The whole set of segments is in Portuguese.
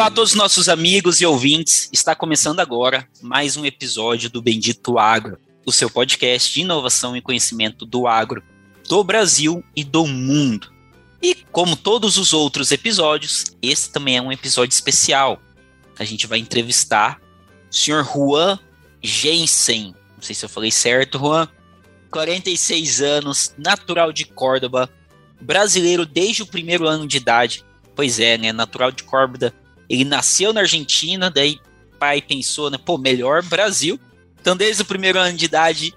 Olá a todos os nossos amigos e ouvintes. Está começando agora mais um episódio do Bendito Agro, o seu podcast de inovação e conhecimento do agro do Brasil e do mundo. E como todos os outros episódios, esse também é um episódio especial. A gente vai entrevistar o Sr. Juan Jensen. Não sei se eu falei certo, Juan. 46 anos, natural de Córdoba, brasileiro desde o primeiro ano de idade. Pois é, né? Natural de Córdoba ele nasceu na Argentina, daí pai pensou, né, pô, melhor Brasil. Então, desde o primeiro ano de idade,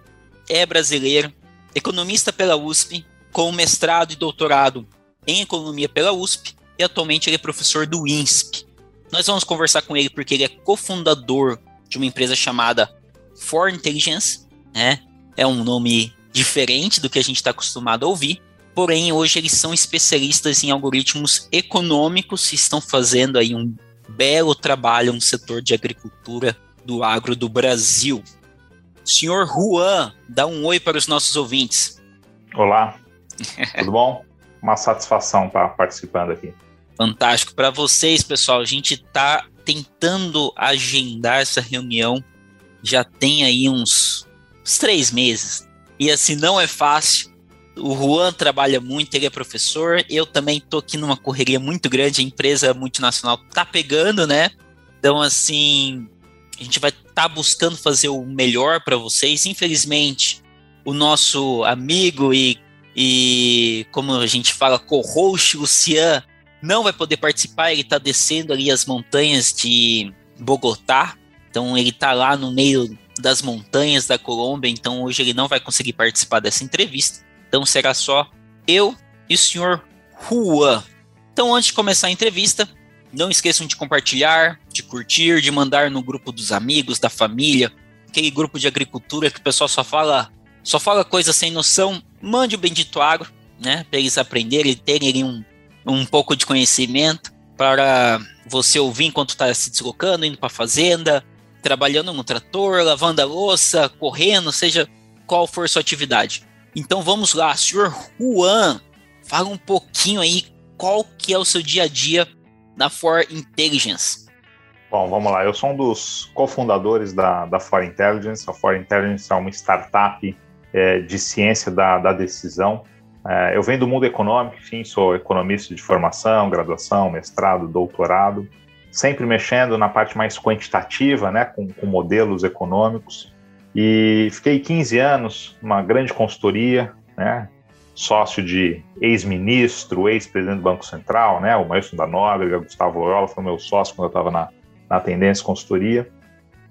é brasileiro, economista pela USP, com mestrado e doutorado em economia pela USP, e atualmente ele é professor do INSP. Nós vamos conversar com ele porque ele é cofundador de uma empresa chamada For Intelligence, né? É um nome diferente do que a gente está acostumado a ouvir. Porém, hoje eles são especialistas em algoritmos econômicos e estão fazendo aí um belo trabalho no setor de agricultura do agro do Brasil. Senhor Juan, dá um oi para os nossos ouvintes. Olá, tudo bom? Uma satisfação estar participando aqui. Fantástico. Para vocês, pessoal, a gente está tentando agendar essa reunião já tem aí uns, uns três meses. E assim, não é fácil. O Juan trabalha muito, ele é professor. Eu também tô aqui numa correria muito grande, a empresa multinacional tá pegando, né? Então, assim, a gente vai estar tá buscando fazer o melhor para vocês. Infelizmente, o nosso amigo e, e como a gente fala, co-host, Lucian, não vai poder participar. Ele está descendo ali as montanhas de Bogotá. Então, ele está lá no meio das montanhas da Colômbia. Então, hoje ele não vai conseguir participar dessa entrevista. Então será só eu e o senhor Juan. Então, antes de começar a entrevista, não esqueçam de compartilhar, de curtir, de mandar no grupo dos amigos, da família, aquele grupo de agricultura que o pessoal só fala, só fala coisa sem noção. Mande o Bendito Agro, né, para eles aprenderem, terem um, um pouco de conhecimento para você ouvir enquanto está se deslocando, indo para a fazenda, trabalhando no trator, lavando a louça, correndo, seja qual for sua atividade. Então vamos lá, senhor Juan, fala um pouquinho aí qual que é o seu dia a dia na For Intelligence. Bom, vamos lá. Eu sou um dos cofundadores da, da For Intelligence. A For Intelligence é uma startup é, de ciência da, da decisão. É, eu venho do mundo econômico, enfim, sou economista de formação, graduação, mestrado, doutorado, sempre mexendo na parte mais quantitativa, né, com, com modelos econômicos. E fiquei 15 anos numa grande consultoria, né? Sócio de ex-ministro, ex-presidente do Banco Central, né? O Maestro da Nóbrega, Gustavo Loyola, foi meu sócio quando eu estava na, na Tendência Consultoria.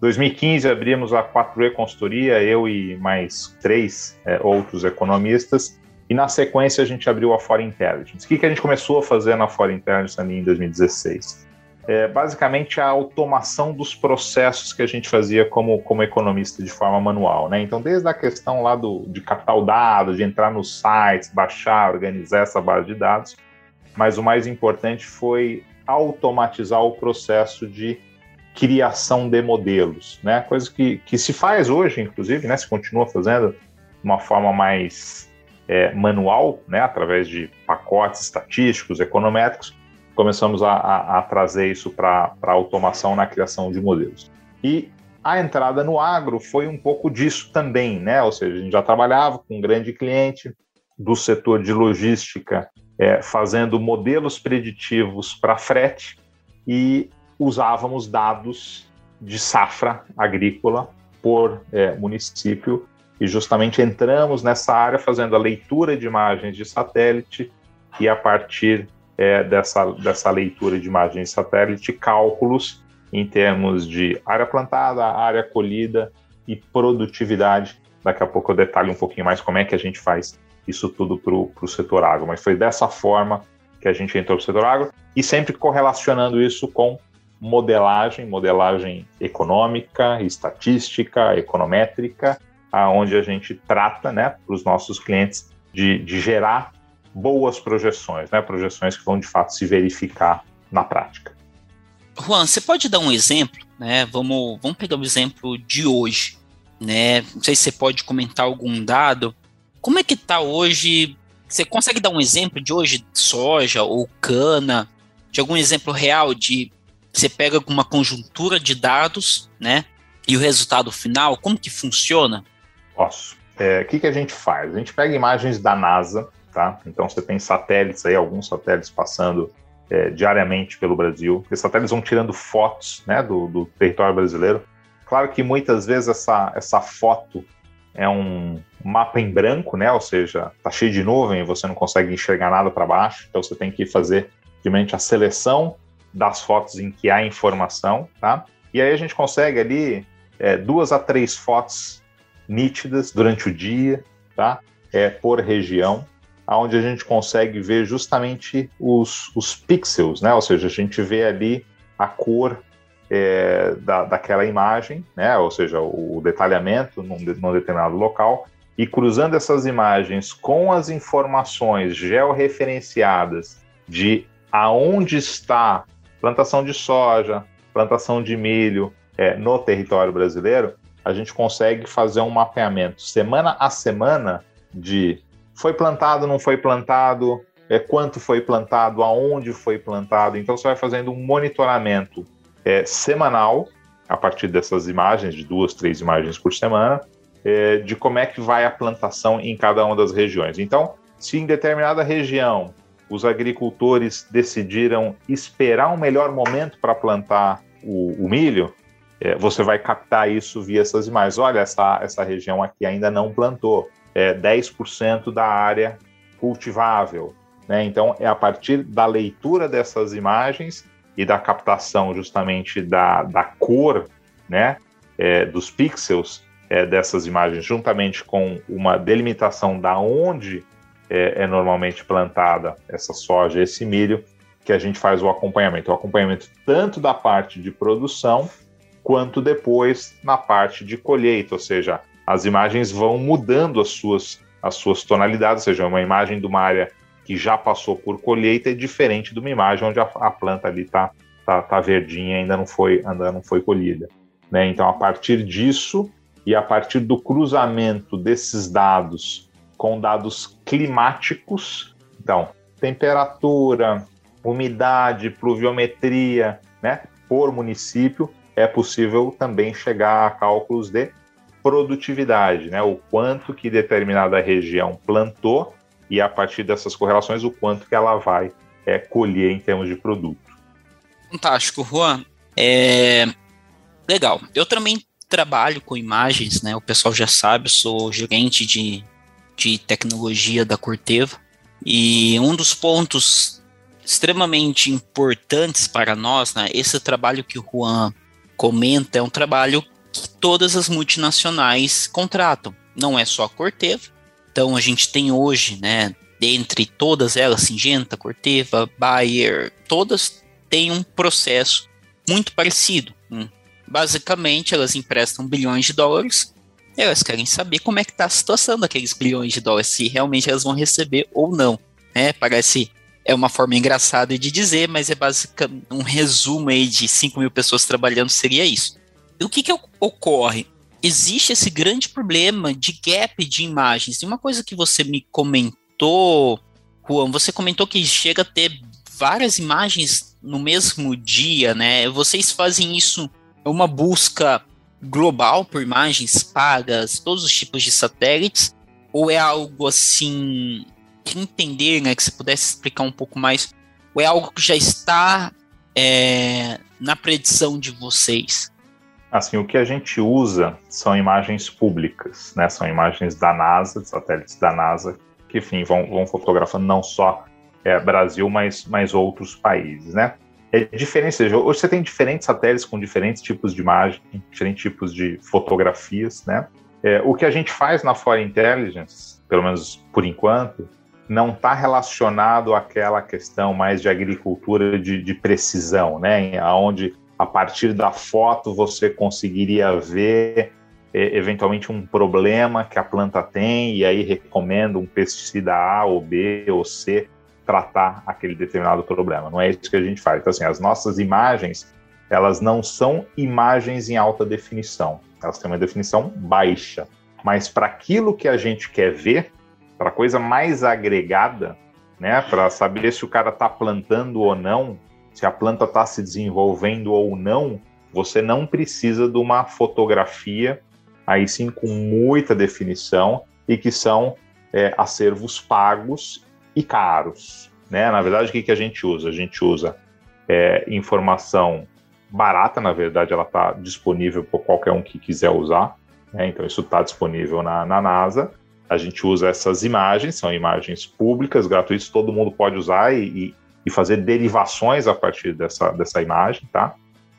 2015 abrimos a 4E Consultoria, eu e mais três é, outros economistas, e na sequência a gente abriu a Fora Intelligence. O que, que a gente começou a fazer na Fora Intelligence ali em 2016? É basicamente a automação dos processos que a gente fazia como, como economista de forma manual. Né? Então, desde a questão lá do, de dados, de entrar nos sites, baixar, organizar essa base de dados, mas o mais importante foi automatizar o processo de criação de modelos, né? Coisa que, que se faz hoje, inclusive, né? Se continua fazendo de uma forma mais é, manual, né? Através de pacotes estatísticos, econométricos, começamos a, a, a trazer isso para a automação na criação de modelos. E a entrada no agro foi um pouco disso também, né? Ou seja, a gente já trabalhava com um grande cliente do setor de logística, é, fazendo modelos preditivos para frete e usávamos dados de safra agrícola por é, município e justamente entramos nessa área fazendo a leitura de imagens de satélite e a partir é, dessa, dessa leitura de imagens de satélite, cálculos em termos de área plantada, área colhida e produtividade. Daqui a pouco eu detalho um pouquinho mais como é que a gente faz isso tudo para o setor agro. Mas foi dessa forma que a gente entrou para o setor agro e sempre correlacionando isso com modelagem, modelagem econômica, estatística, econométrica aonde a gente trata, né, para os nossos clientes de, de gerar boas projeções, né, projeções que vão de fato se verificar na prática. Juan, você pode dar um exemplo, né? Vamos, vamos pegar o exemplo de hoje, né? Não sei se você pode comentar algum dado. Como é que está hoje? Você consegue dar um exemplo de hoje soja ou cana, de algum exemplo real de você pega uma conjuntura de dados, né? E o resultado final, como que funciona? Posso. É, o é, que, que a gente faz? A gente pega imagens da NASA, tá? Então você tem satélites aí, alguns satélites passando é, diariamente pelo Brasil. Esses satélites vão tirando fotos né, do, do, território brasileiro. Claro que muitas vezes essa, essa foto é um mapa em branco, né? Ou seja, tá cheio de nuvem você não consegue enxergar nada para baixo. Então você tem que fazer realmente a seleção das fotos em que há informação, tá? E aí a gente consegue ali é, duas a três fotos nítidas durante o dia, tá? É, por região onde a gente consegue ver justamente os, os pixels, né? Ou seja, a gente vê ali a cor é, da, daquela imagem, né? Ou seja, o, o detalhamento num, num determinado local e cruzando essas imagens com as informações georreferenciadas de aonde está plantação de soja, plantação de milho é, no território brasileiro, a gente consegue fazer um mapeamento semana a semana de foi plantado, não foi plantado, é, quanto foi plantado, aonde foi plantado. Então você vai fazendo um monitoramento é, semanal a partir dessas imagens, de duas, três imagens por semana, é, de como é que vai a plantação em cada uma das regiões. Então, se em determinada região os agricultores decidiram esperar um melhor momento para plantar o, o milho, é, você vai captar isso via essas imagens. Olha, essa, essa região aqui ainda não plantou é, 10% da área cultivável. Né? Então, é a partir da leitura dessas imagens e da captação justamente da, da cor né, é, dos pixels é, dessas imagens, juntamente com uma delimitação da onde é, é, normalmente plantada essa soja, esse milho, que a gente faz o acompanhamento. O acompanhamento tanto da parte de produção quanto depois na parte de colheita, ou seja, as imagens vão mudando as suas, as suas tonalidades, ou seja, uma imagem de uma área que já passou por colheita é diferente de uma imagem onde a, a planta ali está tá, tá verdinha ainda não foi ainda não foi colhida. Né? Então, a partir disso e a partir do cruzamento desses dados com dados climáticos, então, temperatura, umidade, pluviometria, né, por município, é possível também chegar a cálculos de produtividade, né? O quanto que determinada região plantou e a partir dessas correlações o quanto que ela vai é, colher em termos de produto. Fantástico, Juan. É... Legal. Eu também trabalho com imagens, né? O pessoal já sabe, sou gerente de, de tecnologia da Corteva e um dos pontos extremamente importantes para nós, né? Esse trabalho que o Juan comenta é um trabalho que todas as multinacionais contratam. Não é só a Corteva. Então a gente tem hoje, né, dentre todas elas, Singenta, Corteva, Bayer, todas têm um processo muito parecido. Hum. Basicamente, elas emprestam bilhões de dólares. Elas querem saber como é que está a situação daqueles bilhões de dólares, se realmente elas vão receber ou não. Né? Parece é uma forma engraçada de dizer, mas é basicamente um resumo aí de 5 mil pessoas trabalhando seria isso o que, que ocorre? Existe esse grande problema de gap de imagens. E uma coisa que você me comentou, Juan, você comentou que chega a ter várias imagens no mesmo dia, né? Vocês fazem isso, uma busca global por imagens pagas, todos os tipos de satélites, ou é algo assim que entender, né? Que você pudesse explicar um pouco mais, ou é algo que já está é, na predição de vocês? Assim, o que a gente usa são imagens públicas, né? São imagens da NASA, satélites da NASA, que, enfim, vão, vão fotografando não só é, Brasil, mas, mas outros países, né? É diferente, seja, hoje você tem diferentes satélites com diferentes tipos de imagem, diferentes tipos de fotografias, né? É, o que a gente faz na Foreign Intelligence, pelo menos por enquanto, não está relacionado àquela questão mais de agricultura de, de precisão, né? Onde a partir da foto você conseguiria ver eventualmente um problema que a planta tem e aí recomenda um pesticida A ou B ou C tratar aquele determinado problema. Não é isso que a gente faz. Então, assim, as nossas imagens, elas não são imagens em alta definição. Elas têm uma definição baixa. Mas para aquilo que a gente quer ver, para coisa mais agregada, né, para saber se o cara está plantando ou não, se a planta está se desenvolvendo ou não, você não precisa de uma fotografia aí sim com muita definição e que são é, acervos pagos e caros. Né? Na verdade, o que, que a gente usa? A gente usa é, informação barata, na verdade, ela está disponível para qualquer um que quiser usar. Né? Então, isso está disponível na, na NASA. A gente usa essas imagens, são imagens públicas, gratuitas, todo mundo pode usar e, e fazer derivações a partir dessa, dessa imagem, tá?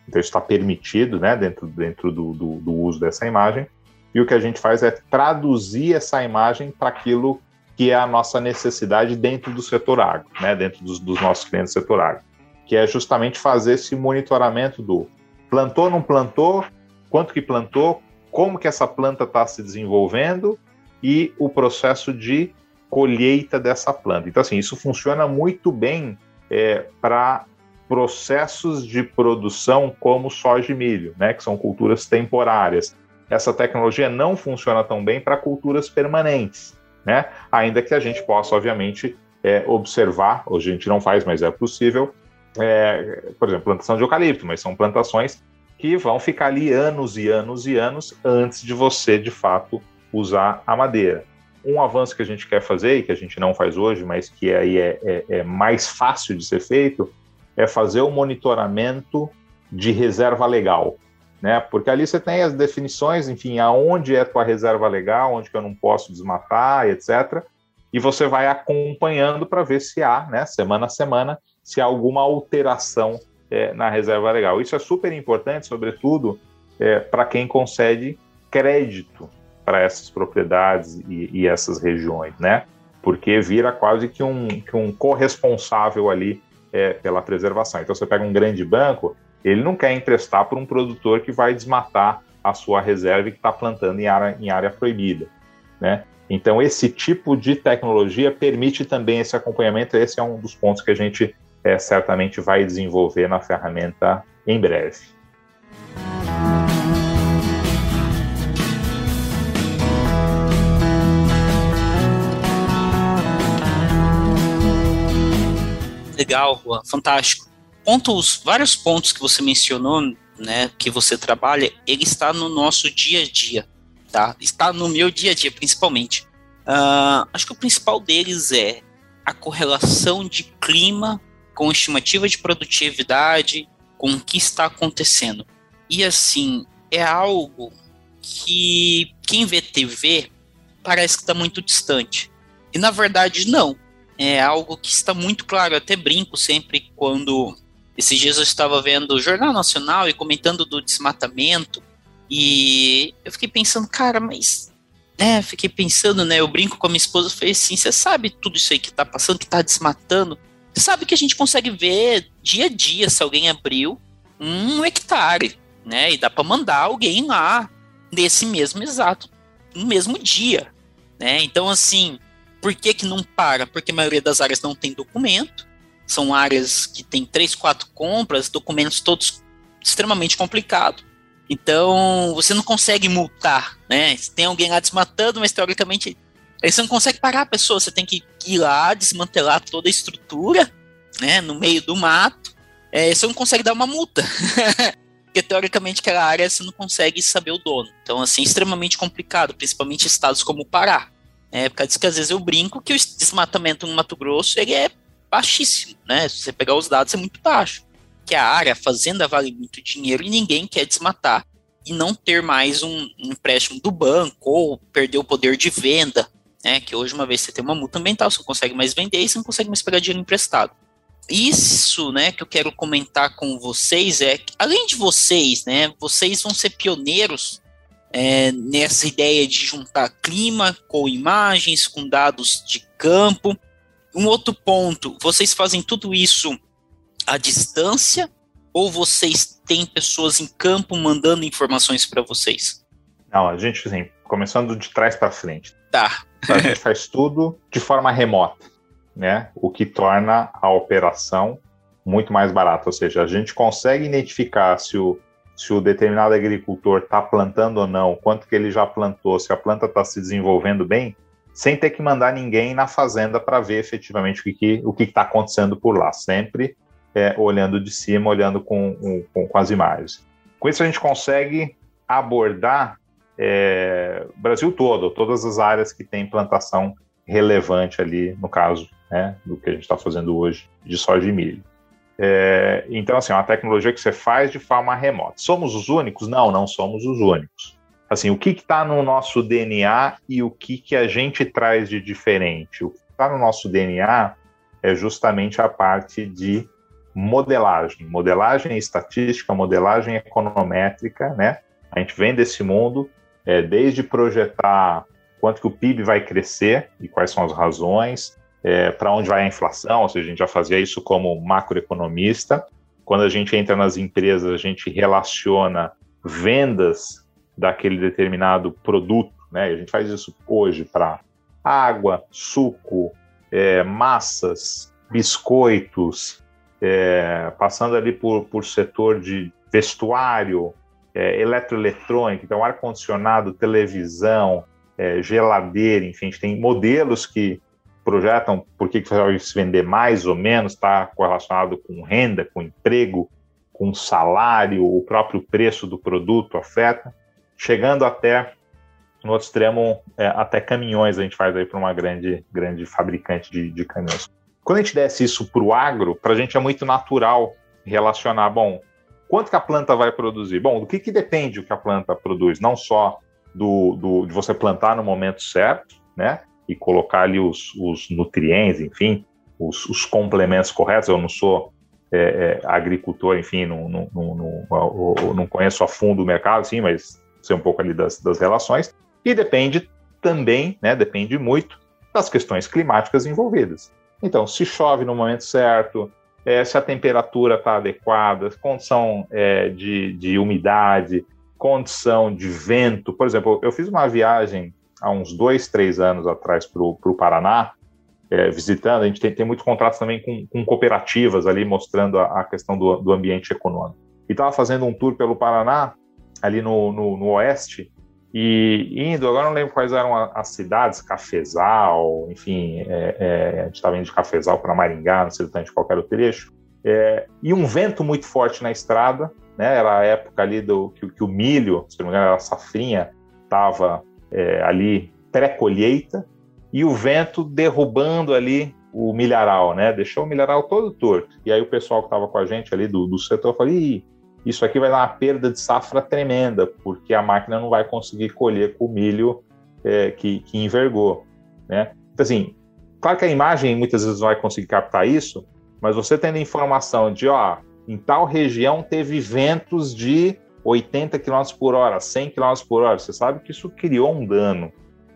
Então isso está permitido, né, dentro, dentro do, do, do, uso dessa imagem. E o que a gente faz é traduzir essa imagem para aquilo que é a nossa necessidade dentro do setor agro, né, dentro dos, dos nossos clientes do setor agro, que é justamente fazer esse monitoramento do plantou, não plantou, quanto que plantou, como que essa planta está se desenvolvendo e o processo de colheita dessa planta. Então, assim, isso funciona muito bem é, para processos de produção como soja e milho, né, que são culturas temporárias. Essa tecnologia não funciona tão bem para culturas permanentes, né? Ainda que a gente possa, obviamente, é, observar, hoje a gente não faz, mas é possível, é, por exemplo, plantação de eucalipto, mas são plantações que vão ficar ali anos e anos e anos antes de você, de fato, usar a madeira. Um avanço que a gente quer fazer e que a gente não faz hoje, mas que aí é, é, é mais fácil de ser feito, é fazer o monitoramento de reserva legal, né? Porque ali você tem as definições, enfim, aonde é a tua reserva legal, onde que eu não posso desmatar, etc. E você vai acompanhando para ver se há, né, semana a semana, se há alguma alteração é, na reserva legal. Isso é super importante, sobretudo é, para quem concede crédito para essas propriedades e, e, essas regiões, né? Porque vira quase que um, que um corresponsável ali é, pela preservação. Então, você pega um grande banco, ele não quer emprestar para um produtor que vai desmatar a sua reserva e que está plantando em área, em área proibida, né? Então, esse tipo de tecnologia permite também esse acompanhamento. Esse é um dos pontos que a gente é, certamente vai desenvolver na ferramenta em breve. Legal, Juan, fantástico. Pontos, vários pontos que você mencionou, né, que você trabalha, ele está no nosso dia a dia, tá? Está no meu dia a dia, principalmente. Uh, acho que o principal deles é a correlação de clima com estimativa de produtividade, com o que está acontecendo. E assim, é algo que quem vê TV parece que está muito distante. E na verdade, não é algo que está muito claro. Eu até brinco sempre quando esses dias eu estava vendo o Jornal Nacional e comentando do desmatamento. E eu fiquei pensando, cara, mas. Né, fiquei pensando, né? Eu brinco com a minha esposa, falei assim: você sabe tudo isso aí que está passando, que está desmatando? Você sabe que a gente consegue ver dia a dia se alguém abriu um hectare, né? E dá para mandar alguém lá nesse mesmo exato, no mesmo dia, né? Então, assim, por que, que não para? Porque a maioria das áreas não tem documento, são áreas que tem três, quatro compras, documentos todos extremamente complicados. Então, você não consegue multar, né? Tem alguém lá desmatando, mas teoricamente aí você não consegue parar a pessoa, você tem que ir lá, desmantelar toda a estrutura, né, no meio do mato. É, você não consegue dar uma multa. Porque teoricamente aquela área você não consegue saber o dono. Então, assim, extremamente complicado, principalmente estados como o Pará. É, por causa que às vezes eu brinco que o desmatamento no Mato Grosso ele é baixíssimo, né? Se você pegar os dados, é muito baixo. Que a área, a fazenda vale muito dinheiro e ninguém quer desmatar e não ter mais um, um empréstimo do banco ou perder o poder de venda, né? Que hoje, uma vez você tem uma multa ambiental, você não consegue mais vender e você não consegue mais pegar dinheiro emprestado. Isso, né, que eu quero comentar com vocês é que, além de vocês, né, vocês vão ser pioneiros é, nessa ideia de juntar clima com imagens, com dados de campo. Um outro ponto, vocês fazem tudo isso à distância ou vocês têm pessoas em campo mandando informações para vocês? Não, a gente, assim, começando de trás para frente. Tá. A gente faz tudo de forma remota, né? O que torna a operação muito mais barata. Ou seja, a gente consegue identificar se o, se o determinado agricultor está plantando ou não, quanto que ele já plantou, se a planta está se desenvolvendo bem, sem ter que mandar ninguém na fazenda para ver efetivamente o que o que está acontecendo por lá. Sempre é, olhando de cima, olhando com, com, com as imagens. Com isso a gente consegue abordar é, Brasil todo, todas as áreas que tem plantação relevante ali, no caso né, do que a gente está fazendo hoje de soja e milho. É, então, assim, é uma tecnologia que você faz de forma remota. Somos os únicos? Não, não somos os únicos. Assim, o que está no nosso DNA e o que, que a gente traz de diferente? O que está no nosso DNA é justamente a parte de modelagem, modelagem estatística, modelagem econométrica, né? A gente vem desse mundo é, desde projetar quanto que o PIB vai crescer e quais são as razões, é, para onde vai a inflação, ou seja, a gente já fazia isso como macroeconomista. Quando a gente entra nas empresas, a gente relaciona vendas daquele determinado produto, né? A gente faz isso hoje para água, suco, é, massas, biscoitos, é, passando ali por, por setor de vestuário, é, então ar-condicionado, televisão, é, geladeira, enfim, a gente tem modelos que projetam por que, que vai se vender mais ou menos, está correlacionado com renda, com emprego, com salário, o próprio preço do produto afeta, chegando até no outro extremo, é, até caminhões a gente faz aí para uma grande, grande fabricante de, de caminhões. Quando a gente desce isso para o agro, para a gente é muito natural relacionar, bom, Quanto que a planta vai produzir? Bom, do que, que depende o que a planta produz? Não só do, do, de você plantar no momento certo, né? E colocar ali os, os nutrientes, enfim, os, os, complementos corretos. Eu não sou é, é, agricultor, enfim, não, não, não, não, conheço a fundo o mercado, sim, mas sei um pouco ali das, das relações. E depende também, né? Depende muito das questões climáticas envolvidas. Então, se chove no momento certo, é, se a temperatura está adequada, condição é, de, de umidade, condição de vento. Por exemplo, eu fiz uma viagem há uns dois, três anos atrás para o Paraná, é, visitando, a gente tem, tem muitos contratos também com, com cooperativas ali, mostrando a, a questão do, do, ambiente econômico. E estava fazendo um tour pelo Paraná, ali no, no, no oeste, e indo, agora não lembro quais eram as cidades, Cafezal, enfim, é, é, a gente estava indo de Cafezal para Maringá, não sei exatamente qual era o trecho, é, e um vento muito forte na estrada, né, era a época ali do que, que o milho, se não me engano, a safrinha, estava é, ali pré-colheita, e o vento derrubando ali o milharal, né, deixou o milharal todo torto. E aí o pessoal que estava com a gente ali do, do setor falou, Ih, isso aqui vai dar uma perda de safra tremenda, porque a máquina não vai conseguir colher com o milho é, que, que envergou. Né? Então, assim, claro que a imagem muitas vezes não vai conseguir captar isso, mas você tendo informação de, ó, em tal região teve ventos de 80 km por hora, 100 km por hora, você sabe que isso criou um dano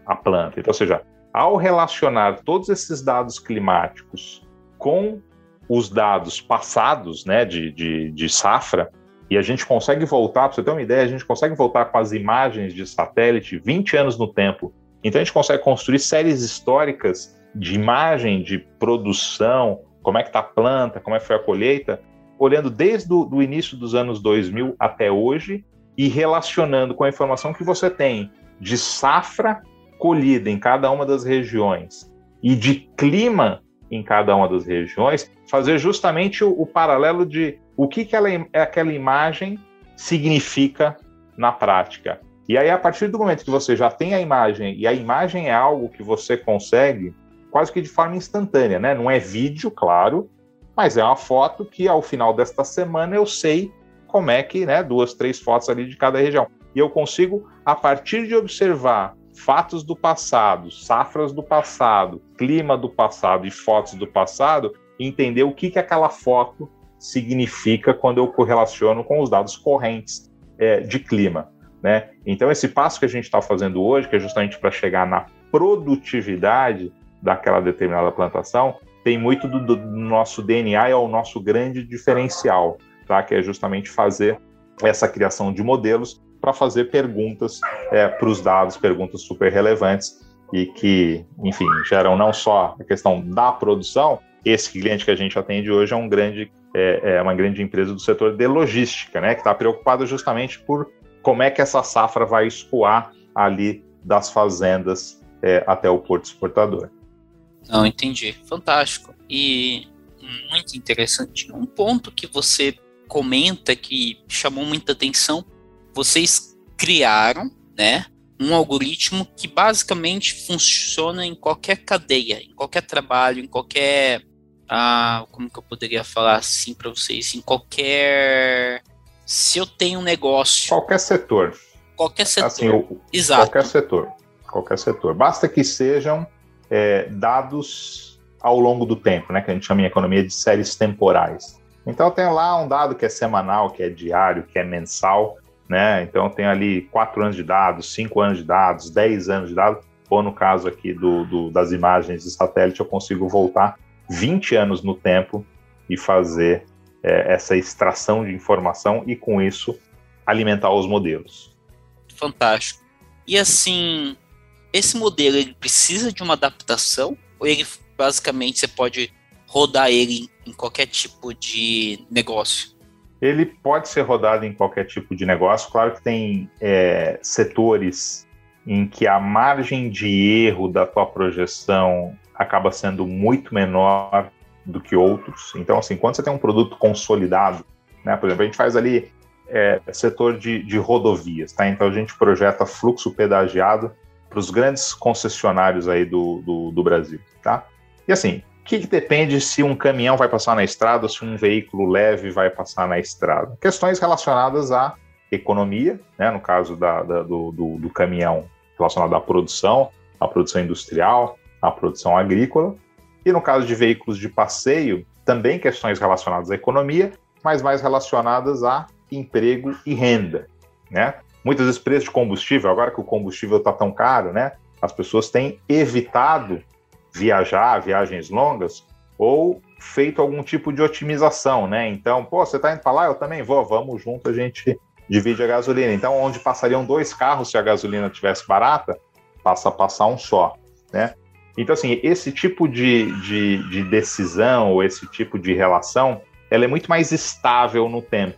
à planta. Então, ou seja, ao relacionar todos esses dados climáticos com os dados passados né, de, de, de safra, e a gente consegue voltar, para você ter uma ideia, a gente consegue voltar com as imagens de satélite 20 anos no tempo. Então a gente consegue construir séries históricas de imagem, de produção, como é que está a planta, como é que foi a colheita, olhando desde o início dos anos 2000 até hoje e relacionando com a informação que você tem de safra colhida em cada uma das regiões e de clima em cada uma das regiões, fazer justamente o, o paralelo de o que, que ela, aquela imagem significa na prática. E aí, a partir do momento que você já tem a imagem, e a imagem é algo que você consegue quase que de forma instantânea, né? Não é vídeo, claro, mas é uma foto que ao final desta semana eu sei como é que, né? Duas, três fotos ali de cada região. E eu consigo, a partir de observar fatos do passado, safras do passado, clima do passado e fotos do passado, entender o que, que aquela foto significa quando eu correlaciono com os dados correntes é, de clima. Né? Então, esse passo que a gente está fazendo hoje, que é justamente para chegar na produtividade daquela determinada plantação, tem muito do, do nosso DNA é o nosso grande diferencial, tá? que é justamente fazer essa criação de modelos para fazer perguntas é, para os dados, perguntas super relevantes e que, enfim, geram não só a questão da produção. Esse cliente que a gente atende hoje é um grande é, é uma grande empresa do setor de logística, né, que está preocupada justamente por como é que essa safra vai escoar ali das fazendas é, até o porto exportador. Não, entendi. Fantástico. E muito interessante. Um ponto que você comenta que chamou muita atenção, vocês criaram, né, um algoritmo que basicamente funciona em qualquer cadeia, em qualquer trabalho, em qualquer ah, como que eu poderia falar assim para vocês, em qualquer se eu tenho um negócio, qualquer setor, qualquer setor, assim, o, exato, qualquer setor, qualquer setor, basta que sejam é, dados ao longo do tempo, né, que a gente chama em economia de séries temporais. Então tem lá um dado que é semanal, que é diário, que é mensal, né? Então tem ali quatro anos de dados, cinco anos de dados, dez anos de dados, ou no caso aqui do, do, das imagens de satélite, eu consigo voltar 20 anos no tempo e fazer é, essa extração de informação e com isso alimentar os modelos. Fantástico. E assim, esse modelo ele precisa de uma adaptação ou ele basicamente você pode rodar ele em qualquer tipo de negócio? Ele pode ser rodado em qualquer tipo de negócio. Claro que tem é, setores em que a margem de erro da tua projeção acaba sendo muito menor do que outros. Então, assim, quando você tem um produto consolidado, né, por exemplo, a gente faz ali é, setor de, de rodovias, tá? Então a gente projeta fluxo pedagiado para os grandes concessionários aí do, do, do Brasil, tá? E assim, que depende se um caminhão vai passar na estrada se um veículo leve vai passar na estrada. Questões relacionadas à economia, né, no caso da, da, do, do, do, caminhão relacionado à produção, à produção industrial, à produção agrícola, e no caso de veículos de passeio, também questões relacionadas à economia, mas mais relacionadas a emprego e renda. Né? Muitas vezes preço de combustível, agora que o combustível está tão caro, né, as pessoas têm evitado viajar, viagens longas, ou feito algum tipo de otimização, né? Então, pô, você está indo para lá, eu também vou, vamos junto, a gente divide a gasolina. Então, onde passariam dois carros se a gasolina tivesse barata, passa a passar um só, né? Então, assim, esse tipo de, de, de decisão ou esse tipo de relação, ela é muito mais estável no tempo,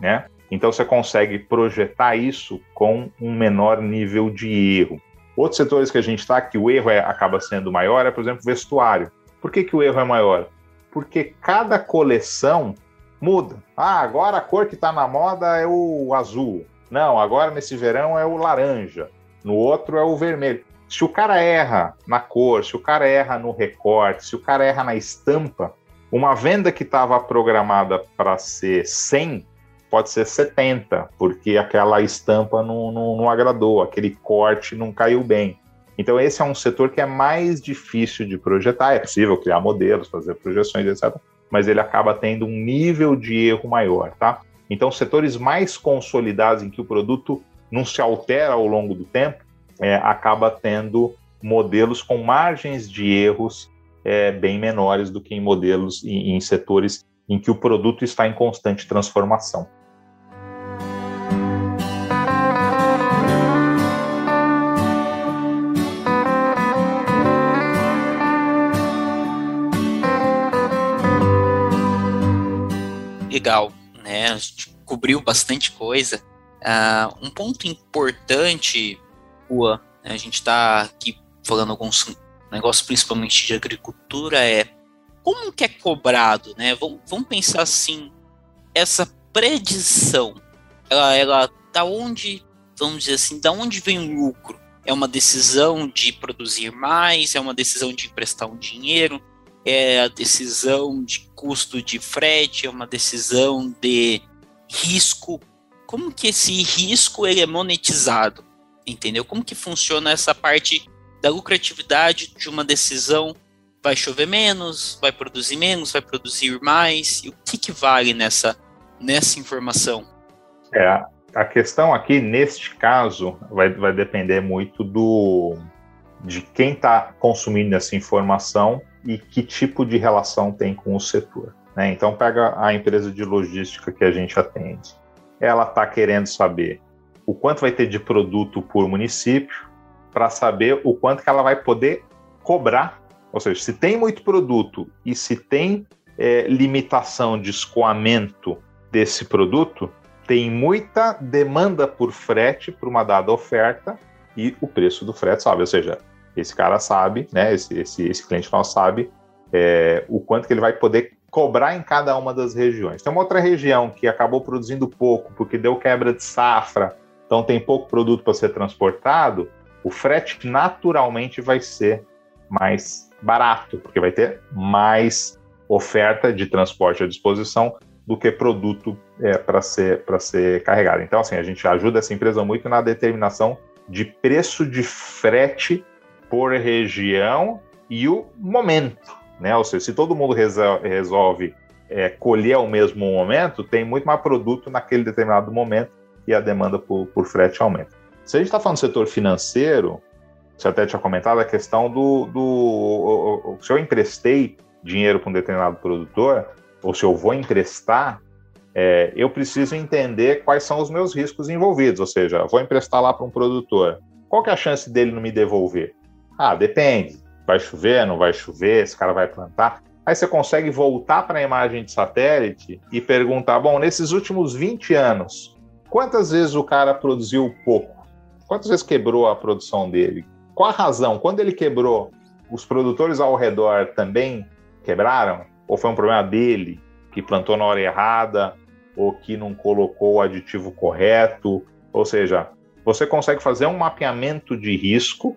né? Então, você consegue projetar isso com um menor nível de erro. Outros setores que a gente está, que o erro é, acaba sendo maior, é, por exemplo, vestuário. Por que, que o erro é maior? Porque cada coleção muda. Ah, agora a cor que está na moda é o azul. Não, agora nesse verão é o laranja. No outro é o vermelho. Se o cara erra na cor, se o cara erra no recorte, se o cara erra na estampa, uma venda que estava programada para ser 100 pode ser 70, porque aquela estampa não, não, não, agradou, aquele corte não caiu bem. Então, esse é um setor que é mais difícil de projetar. É possível criar modelos, fazer projeções, etc. Mas ele acaba tendo um nível de erro maior, tá? Então, setores mais consolidados em que o produto não se altera ao longo do tempo, é, acaba tendo modelos com margens de erros é, bem menores do que em modelos em, em setores em que o produto está em constante transformação. Legal, né? A gente cobriu bastante coisa. Uh, um ponto importante, né? a gente está aqui falando alguns negócios principalmente de agricultura, é como que é cobrado, né? Vamos, vamos pensar assim, essa predição, ela, ela da onde, vamos dizer assim, da onde vem o lucro? É uma decisão de produzir mais? É uma decisão de emprestar um dinheiro? é a decisão de custo de frete, é uma decisão de risco. Como que esse risco ele é monetizado? Entendeu? Como que funciona essa parte da lucratividade de uma decisão? Vai chover menos, vai produzir menos, vai produzir mais? E o que, que vale nessa, nessa informação? É, a questão aqui, neste caso, vai, vai depender muito do de quem está consumindo essa informação e que tipo de relação tem com o setor. Né? Então, pega a empresa de logística que a gente atende. Ela está querendo saber o quanto vai ter de produto por município, para saber o quanto que ela vai poder cobrar. Ou seja, se tem muito produto e se tem é, limitação de escoamento desse produto, tem muita demanda por frete para uma dada oferta e o preço do frete sabe. Ou seja, esse cara sabe, né? Esse, esse, esse cliente nosso sabe é, o quanto que ele vai poder cobrar em cada uma das regiões. Tem uma outra região que acabou produzindo pouco porque deu quebra de safra, então tem pouco produto para ser transportado, o frete naturalmente vai ser mais barato, porque vai ter mais oferta de transporte à disposição do que produto é, para ser, ser carregado. Então, assim, a gente ajuda essa empresa muito na determinação de preço de frete por região e o momento. Né? Ou seja, se todo mundo resolve é, colher ao mesmo momento, tem muito mais produto naquele determinado momento e a demanda por, por frete aumenta. Se a gente está falando do setor financeiro, você até tinha comentado a questão do, do se eu emprestei dinheiro para um determinado produtor, ou se eu vou emprestar, é, eu preciso entender quais são os meus riscos envolvidos. Ou seja, vou emprestar lá para um produtor. Qual que é a chance dele não me devolver? Ah, depende. Vai chover, não vai chover, esse cara vai plantar. Aí você consegue voltar para a imagem de satélite e perguntar: bom, nesses últimos 20 anos, quantas vezes o cara produziu pouco? Quantas vezes quebrou a produção dele? Qual a razão? Quando ele quebrou, os produtores ao redor também quebraram? Ou foi um problema dele, que plantou na hora errada, ou que não colocou o aditivo correto? Ou seja, você consegue fazer um mapeamento de risco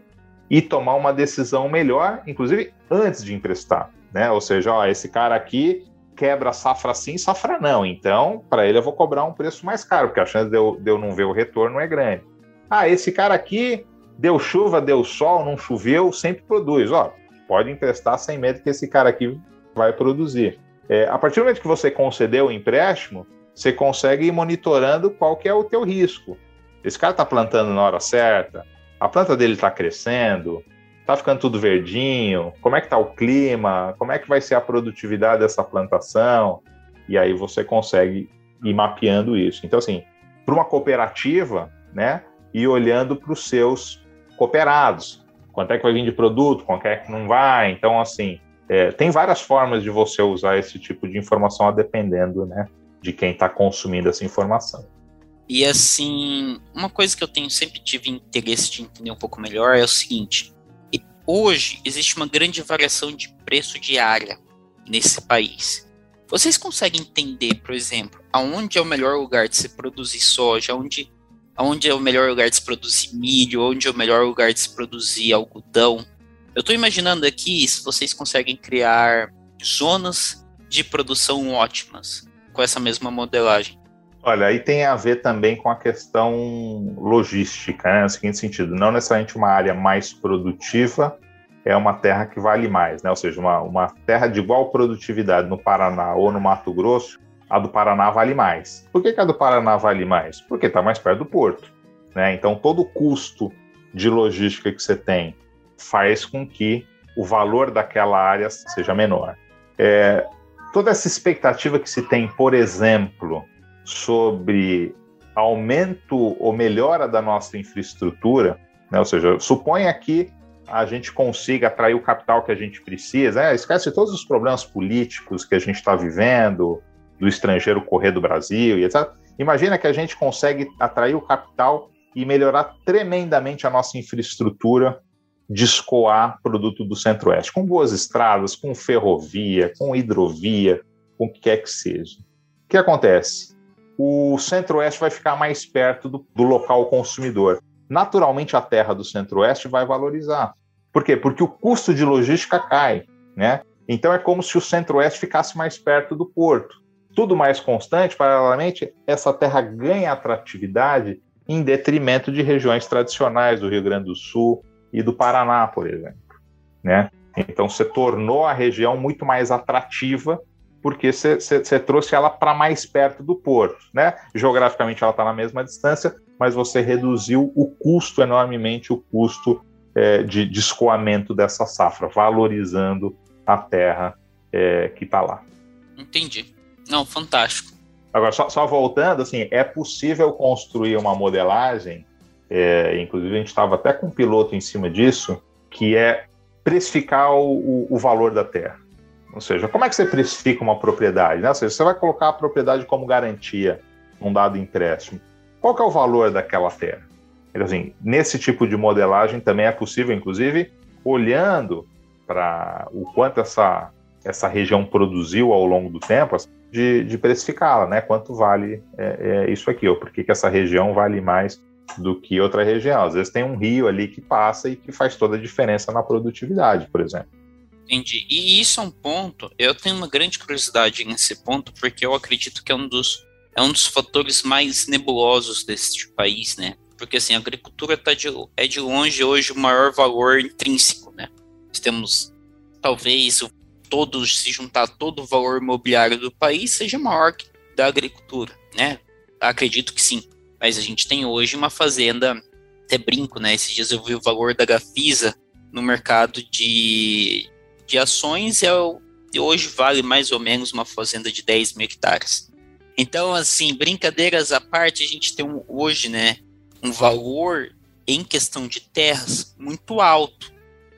e tomar uma decisão melhor, inclusive antes de emprestar, né? Ou seja, ó, esse cara aqui quebra safra sim, safra não. Então, para ele eu vou cobrar um preço mais caro, porque a chance de eu, de eu não ver o retorno é grande. Ah, esse cara aqui deu chuva, deu sol, não choveu, sempre produz. Ó, pode emprestar sem medo que esse cara aqui vai produzir. É, a partir do momento que você concedeu o empréstimo, você consegue ir monitorando qual que é o teu risco. Esse cara está plantando na hora certa, a planta dele está crescendo, está ficando tudo verdinho, como é que está o clima, como é que vai ser a produtividade dessa plantação, e aí você consegue ir mapeando isso. Então, assim, para uma cooperativa, né, e olhando para os seus cooperados, quanto é que vai vir de produto, quanto é que não vai, então, assim, é, tem várias formas de você usar esse tipo de informação, dependendo, né, de quem está consumindo essa informação. E assim, uma coisa que eu tenho sempre tive interesse de entender um pouco melhor é o seguinte: hoje existe uma grande variação de preço de área nesse país. Vocês conseguem entender, por exemplo, aonde é o melhor lugar de se produzir soja, onde, aonde é o melhor lugar de se produzir milho, onde é o melhor lugar de se produzir algodão? Eu estou imaginando aqui se vocês conseguem criar zonas de produção ótimas com essa mesma modelagem. Olha, aí tem a ver também com a questão logística, né? No seguinte sentido, não necessariamente uma área mais produtiva é uma terra que vale mais, né? Ou seja, uma, uma terra de igual produtividade no Paraná ou no Mato Grosso, a do Paraná vale mais. Por que, que a do Paraná vale mais? Porque está mais perto do porto, né? Então todo o custo de logística que você tem faz com que o valor daquela área seja menor. É, toda essa expectativa que se tem, por exemplo, sobre aumento ou melhora da nossa infraestrutura, né? ou seja, suponha que a gente consiga atrair o capital que a gente precisa, né? esquece todos os problemas políticos que a gente está vivendo, do estrangeiro correr do Brasil e etc. Imagina que a gente consegue atrair o capital e melhorar tremendamente a nossa infraestrutura de escoar produto do Centro-Oeste, com boas estradas, com ferrovia, com hidrovia, com o que quer que seja. O que acontece? O Centro-Oeste vai ficar mais perto do, do local consumidor. Naturalmente, a terra do Centro-Oeste vai valorizar. Por quê? Porque o custo de logística cai, né? Então é como se o Centro-Oeste ficasse mais perto do porto. Tudo mais constante, paralelamente, essa terra ganha atratividade em detrimento de regiões tradicionais do Rio Grande do Sul e do Paraná, por exemplo, né? Então você tornou a região muito mais atrativa porque você trouxe ela para mais perto do porto, né? Geograficamente ela está na mesma distância, mas você reduziu o custo enormemente, o custo é, de, de escoamento dessa safra, valorizando a terra é, que está lá. Entendi. Não, fantástico. Agora, só, só voltando, assim, é possível construir uma modelagem, é, inclusive a gente estava até com um piloto em cima disso, que é precificar o, o, valor da terra. Ou seja, como é que você precifica uma propriedade? Né? Ou seja, você vai colocar a propriedade como garantia num dado empréstimo. Qual que é o valor daquela terra? Então, assim, nesse tipo de modelagem também é possível, inclusive, olhando para o quanto essa, essa região produziu ao longo do tempo, de, de precificá-la, né? Quanto vale é, é isso aqui, ou por que, que essa região vale mais do que outra região. Às vezes tem um rio ali que passa e que faz toda a diferença na produtividade, por exemplo. Entendi. E isso é um ponto, eu tenho uma grande curiosidade nesse ponto, porque eu acredito que é um dos, é um dos fatores mais nebulosos deste país, né? Porque assim, a agricultura tá de, é de longe hoje o maior valor intrínseco, né? Nós temos talvez todos se juntar todo o valor imobiliário do país seja maior que da agricultura, né? Acredito que sim. Mas a gente tem hoje uma fazenda, até brinco, né? Esses dias eu vi o valor da Gafisa no mercado de, de ações e hoje vale mais ou menos uma fazenda de 10 mil hectares. Então, assim, brincadeiras à parte, a gente tem um, hoje, né, um valor em questão de terras muito alto.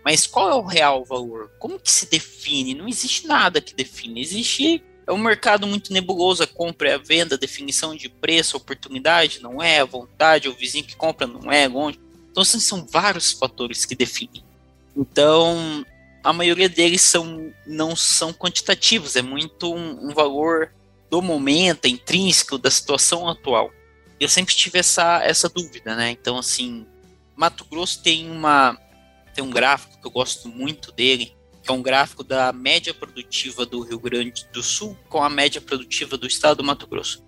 Mas qual é o real valor? Como que se define? Não existe nada que define. Existe é um mercado muito nebuloso, a compra e a venda, definição de preço, oportunidade, não é, a vontade, o vizinho que compra não é, longe. Então, assim, são vários fatores que definem. Então, a maioria deles são, não são quantitativos, é muito um, um valor do momento, intrínseco, da situação atual. Eu sempre tive essa, essa dúvida, né? Então, assim, Mato Grosso tem uma, tem um gráfico que eu gosto muito dele, que é um gráfico da média produtiva do Rio Grande do Sul com a média produtiva do estado do Mato Grosso.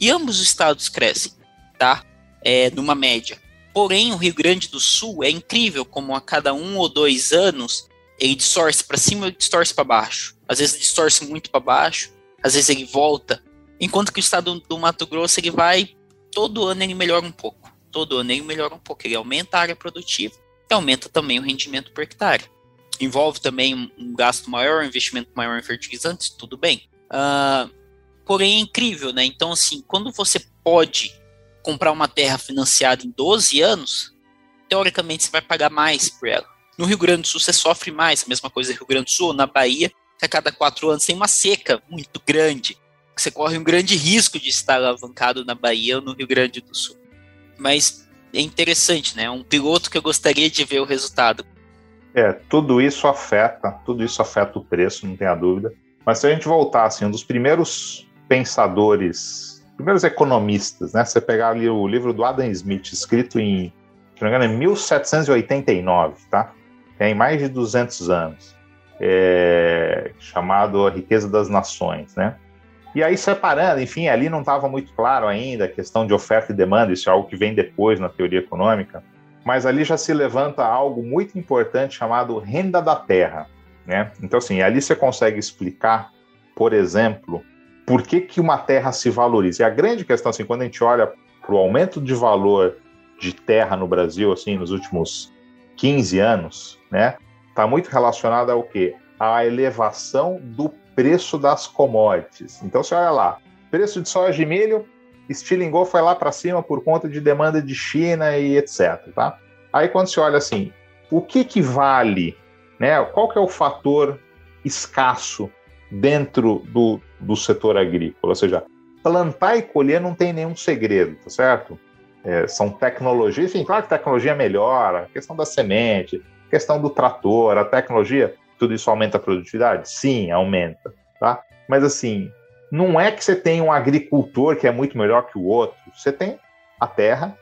E ambos os estados crescem, tá? É, numa média. Porém, o Rio Grande do Sul é incrível como a cada um ou dois anos ele distorce para cima e distorce para baixo. Às vezes distorce muito para baixo, às vezes ele volta. Enquanto que o estado do Mato Grosso ele vai todo ano ele melhora um pouco. Todo ano ele melhora um pouco. Ele aumenta a área produtiva e aumenta também o rendimento por hectare. Envolve também um, gasto maior, um investimento maior em fertilizantes, tudo bem. Uh, porém, é incrível, né? Então, assim, quando você pode comprar uma terra financiada em 12 anos, teoricamente você vai pagar mais por ela. No Rio Grande do Sul você sofre mais, a mesma coisa no Rio Grande do Sul, na Bahia, a cada quatro anos tem uma seca muito grande. Você corre um grande risco de estar alavancado na Bahia ou no Rio Grande do Sul. Mas é interessante, né? Um piloto que eu gostaria de ver o resultado. É, tudo isso afeta, tudo isso afeta o preço, não tenha dúvida. Mas se a gente voltar, assim, um dos primeiros pensadores, primeiros economistas, né? Você pegar ali o livro do Adam Smith, escrito em, se não me engano, em 1789, tá? Tem mais de 200 anos, é, chamado A Riqueza das Nações, né? E aí, separando, enfim, ali não estava muito claro ainda a questão de oferta e demanda, isso é algo que vem depois na teoria econômica, mas ali já se levanta algo muito importante chamado renda da terra. Né? Então, assim, ali você consegue explicar, por exemplo, por que, que uma terra se valoriza. E a grande questão, assim, quando a gente olha para o aumento de valor de terra no Brasil, assim, nos últimos 15 anos, né, está muito relacionado ao quê? A elevação do preço das commodities. Então, você olha lá, preço de soja e milho, estilingou, foi lá para cima por conta de demanda de China e etc. Tá? Aí, quando você olha assim, o que, que vale, né? qual que é o fator escasso dentro do, do setor agrícola? Ou seja, plantar e colher não tem nenhum segredo, tá certo? É, são tecnologias, enfim, claro que tecnologia melhora, a questão da semente, questão do trator, a tecnologia tudo isso aumenta a produtividade? Sim, aumenta, tá? Mas assim, não é que você tem um agricultor que é muito melhor que o outro. Você tem a terra,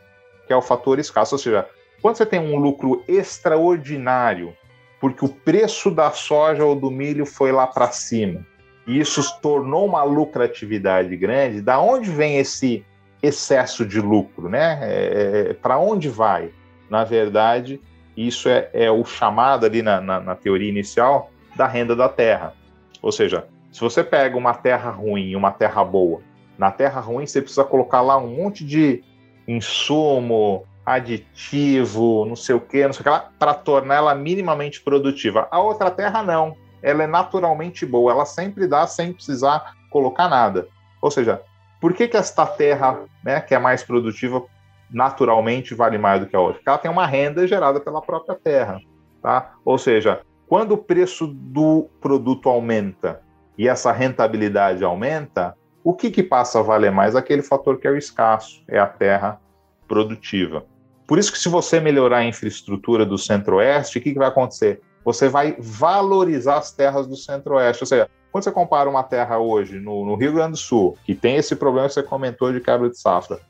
que é o fator escasso. Ou seja, quando você tem um lucro extraordinário, porque o preço da soja ou do milho foi lá para cima, e isso tornou uma lucratividade grande, da onde vem esse excesso de lucro, né? É, é, é para onde vai? Na verdade, isso é, é o chamado ali na, na, na teoria inicial da renda da terra. Ou seja, se você pega uma terra ruim e uma terra boa, na terra ruim você precisa colocar lá um monte de insumo, aditivo, não sei o que, não sei o que lá, para tornar ela minimamente produtiva. A outra terra não. Ela é naturalmente boa, ela sempre dá sem precisar colocar nada. Ou seja, por que, que esta terra, né, que é mais produtiva, naturalmente vale mais do que a outra? Porque ela tem uma renda gerada pela própria terra. Tá? Ou seja, quando o preço do produto aumenta e essa rentabilidade aumenta, o que, que passa a valer mais? Aquele fator que é o escasso, é a terra produtiva. Por isso que se você melhorar a infraestrutura do centro-oeste, o que, que vai acontecer? Você vai valorizar as terras do centro-oeste. Ou seja, quando você compara uma terra hoje no, no, Rio Grande do Sul, que tem esse problema que você comentou de quebra de safra,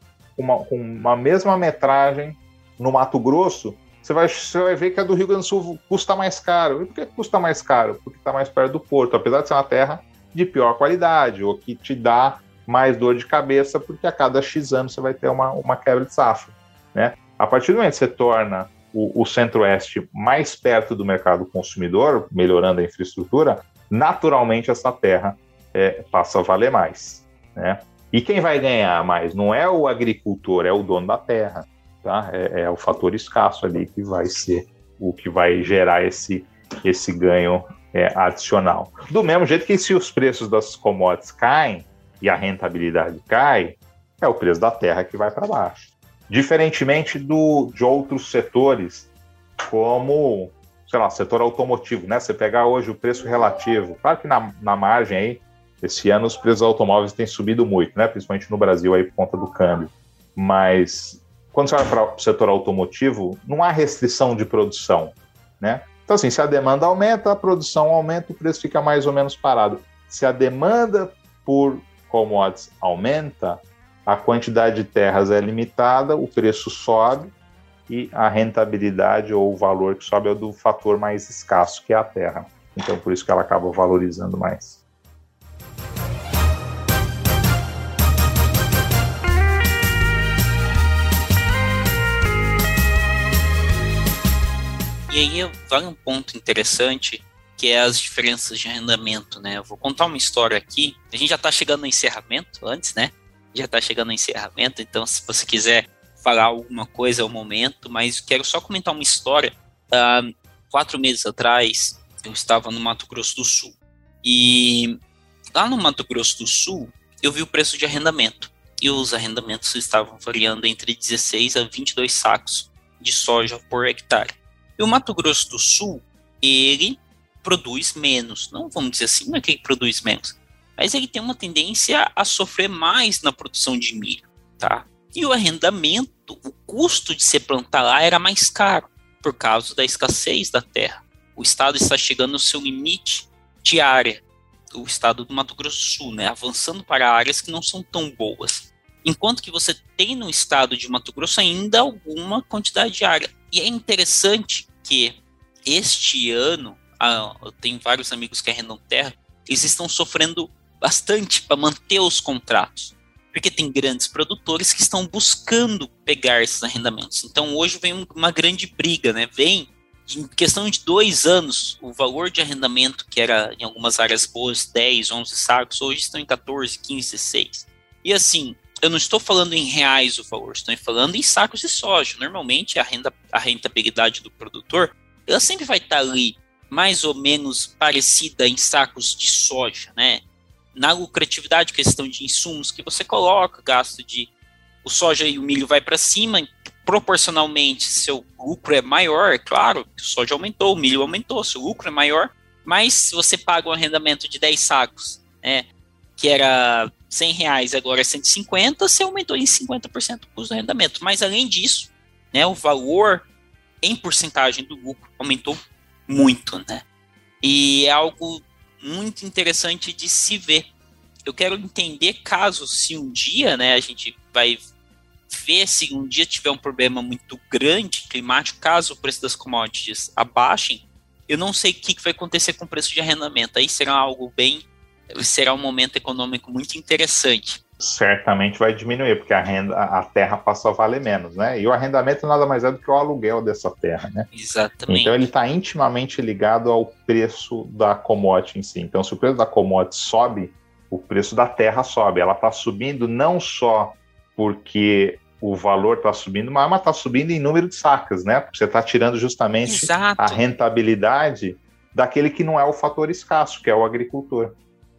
uma, com uma mesma metragem no Mato Grosso, você vai, você vai ver que a do Rio Grande do Sul custa mais caro. E por que custa mais caro? Porque está mais perto do porto, apesar de ser uma terra de pior qualidade, ou que te dá mais dor de cabeça, porque a cada X anos você vai ter uma, uma quebra de safra. Né? A partir do momento que você torna o, o centro-oeste mais perto do mercado consumidor, melhorando a infraestrutura, naturalmente essa terra é, passa a valer mais. Né? E quem vai ganhar mais não é o agricultor, é o dono da terra. Tá? É, é, o fator escasso ali que vai ser o que vai gerar esse, esse ganho é, adicional. Do mesmo jeito que se os preços das commodities caem e a rentabilidade cai, é o preço da terra que vai para baixo. Diferentemente do, de outros setores, como, sei lá, setor automotivo, né? Você pegar hoje o preço relativo, claro que na, na margem aí, esse ano os preços dos automóveis têm subido muito, né? Principalmente no Brasil aí por conta do câmbio. Mas quando você vai para o setor automotivo, não há restrição de produção, né? Então, assim, se a demanda aumenta, a produção aumenta, o preço fica mais ou menos parado. Se a demanda por commodities aumenta, a quantidade de terras é limitada, o preço sobe e a rentabilidade ou o valor que sobe é do fator mais escasso, que é a terra. Então, por isso que ela acaba valorizando mais. E aí vale um ponto interessante que é as diferenças de arrendamento, né? Eu vou contar uma história aqui. A gente já está chegando no encerramento antes, né? Já está chegando no encerramento, então se você quiser falar alguma coisa é o momento, mas quero só comentar uma história. Uh, quatro meses atrás, eu estava no Mato Grosso do Sul. E lá no Mato Grosso do Sul, eu vi o preço de arrendamento. E os arrendamentos estavam variando entre 16 a 22 sacos de soja por hectare. E o Mato Grosso do Sul, ele produz menos. Não vamos dizer assim, não é que ele produz menos. Mas ele tem uma tendência a sofrer mais na produção de milho, tá? E o arrendamento, o custo de se plantar lá era mais caro, por causa da escassez da terra. O estado está chegando no seu limite de área, o estado do Mato Grosso do Sul, né? Avançando para áreas que não são tão boas. Enquanto que você tem no estado de Mato Grosso ainda alguma quantidade de área. E é interessante que este ano, ah, eu tenho vários amigos que arrendam terra, eles estão sofrendo bastante para manter os contratos. Porque tem grandes produtores que estão buscando pegar esses arrendamentos. Então hoje vem uma grande briga, né? Vem, em questão de dois anos, o valor de arrendamento, que era em algumas áreas boas 10, 11 sacos, hoje estão em 14, 15, 16. E assim, eu não estou falando em reais o valor, estou falando em sacos de soja. Normalmente a renda, a rentabilidade do produtor, ela sempre vai estar ali mais ou menos parecida em sacos de soja, né? Na lucratividade, questão de insumos que você coloca, gasto de o soja e o milho vai para cima, proporcionalmente seu lucro é maior, é claro, o soja aumentou, o milho aumentou, seu lucro é maior, mas se você paga um arrendamento de 10 sacos, né, que era 100 reais, agora é 150, você aumentou em 50% o custo do arrendamento. Mas além disso, né, o valor em porcentagem do lucro aumentou muito, né? E é algo muito interessante de se ver. Eu quero entender caso se um dia, né, a gente vai ver se um dia tiver um problema muito grande climático, caso o preço das commodities abaixem, eu não sei o que vai acontecer com o preço de arrendamento. Aí será algo bem será um momento econômico muito interessante. Certamente vai diminuir, porque a renda, a terra passa a valer menos, né? E o arrendamento nada mais é do que o aluguel dessa terra, né? Exatamente. Então ele está intimamente ligado ao preço da commodity em si. Então, se o preço da commodity sobe, o preço da terra sobe. Ela está subindo não só porque o valor está subindo, mas está subindo em número de sacas, né? Você está tirando justamente Exato. a rentabilidade daquele que não é o fator escasso, que é o agricultor.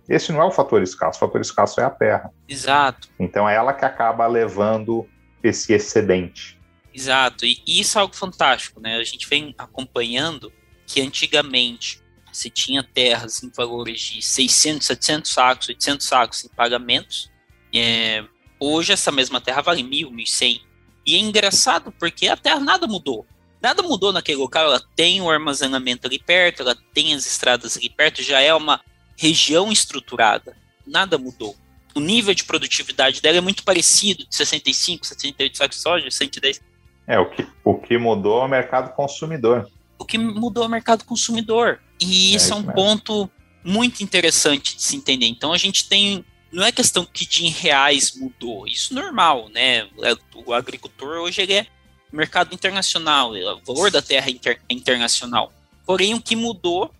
Esse não é o fator escasso, o fator escasso é a terra. Exato. Então é ela que acaba levando esse excedente. Exato, e isso é algo fantástico, né? A gente vem acompanhando que antigamente se tinha terras em valores de 600, 700 sacos, 800 sacos em pagamentos. É, hoje essa mesma terra vale 1.000, 1.100. E é engraçado porque a terra nada mudou. Nada mudou naquele local, ela tem o armazenamento ali perto, ela tem as estradas ali perto, já é uma região estruturada. Nada mudou. O nível de produtividade dela é muito parecido, de 65, 68 sacos de soja, 110. É, o que, o que mudou é o mercado consumidor. O que mudou é o mercado consumidor. E é isso é, um mesmo. ponto muito interessante de se entender. Então a gente tem. Não é questão que de em reais mudou, isso é normal, né? O agricultor hoje ele é mercado internacional, o valor da terra inter, é internacional. Porém, o que mudou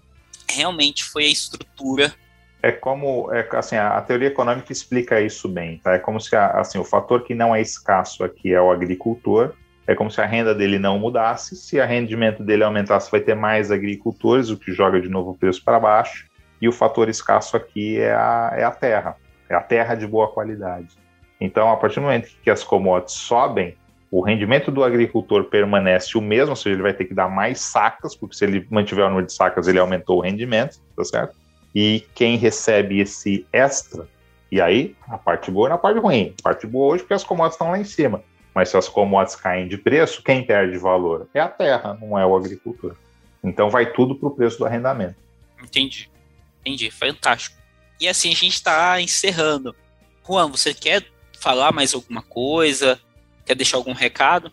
realmente foi a estrutura. É como, é, assim, a, teoria econômica explica isso bem, tá? É como se, assim, o fator que não é escasso aqui é o agricultor, é como se a renda dele não mudasse, se o rendimento dele aumentasse, vai ter mais agricultores, o que joga de novo o preço para baixo, e o fator escasso aqui é a, é a terra, é a terra de boa qualidade. Então, a partir do momento que as commodities sobem, o rendimento do agricultor permanece o mesmo, ou seja, ele vai ter que dar mais sacas, porque se ele mantiver o número de sacas, ele aumentou o rendimento, tá certo? E quem recebe esse extra, e aí, a parte boa e a parte ruim. A parte boa hoje porque as commodities estão lá em cima. Mas se as commodities caem de preço, quem perde valor? É a terra, não é o agricultor. Então vai tudo para o preço do arrendamento. Entendi. Entendi. Fantástico. E assim a gente está encerrando. Juan, você quer falar mais alguma coisa? Quer deixar algum recado?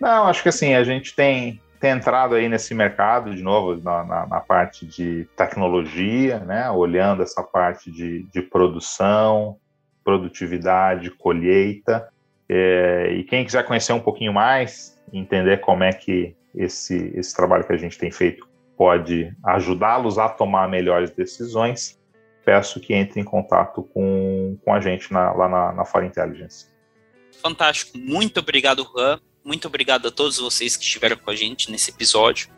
Não, acho que assim, a gente tem, tem entrado aí nesse mercado, de novo, na, na, na parte de tecnologia, né? olhando essa parte de, de produção, produtividade, colheita. É, e quem quiser conhecer um pouquinho mais, entender como é que esse, esse trabalho que a gente tem feito pode ajudá-los a tomar melhores decisões, peço que entre em contato com, com a gente na, lá na, na Fora Intelligence fantástico. Muito obrigado, Juan. Muito obrigado a todos vocês que estiveram com a gente nesse episódio.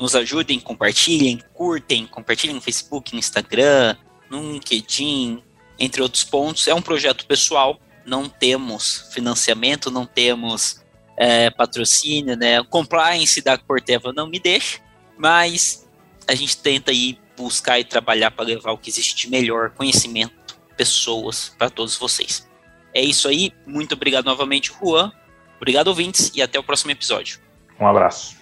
Nos ajudem, compartilhem, curtem, compartilhem no Facebook, no Instagram, no LinkedIn, entre outros pontos. É um projeto pessoal, não temos financiamento, não temos é, patrocínio, né? Compliance da Corteva não me deixa, mas a gente tenta aí buscar e trabalhar para levar o que existe de melhor conhecimento, pessoas para todos vocês. É isso aí. Muito obrigado novamente, Juan. Obrigado, ouvintes, e até o próximo episódio. Um abraço.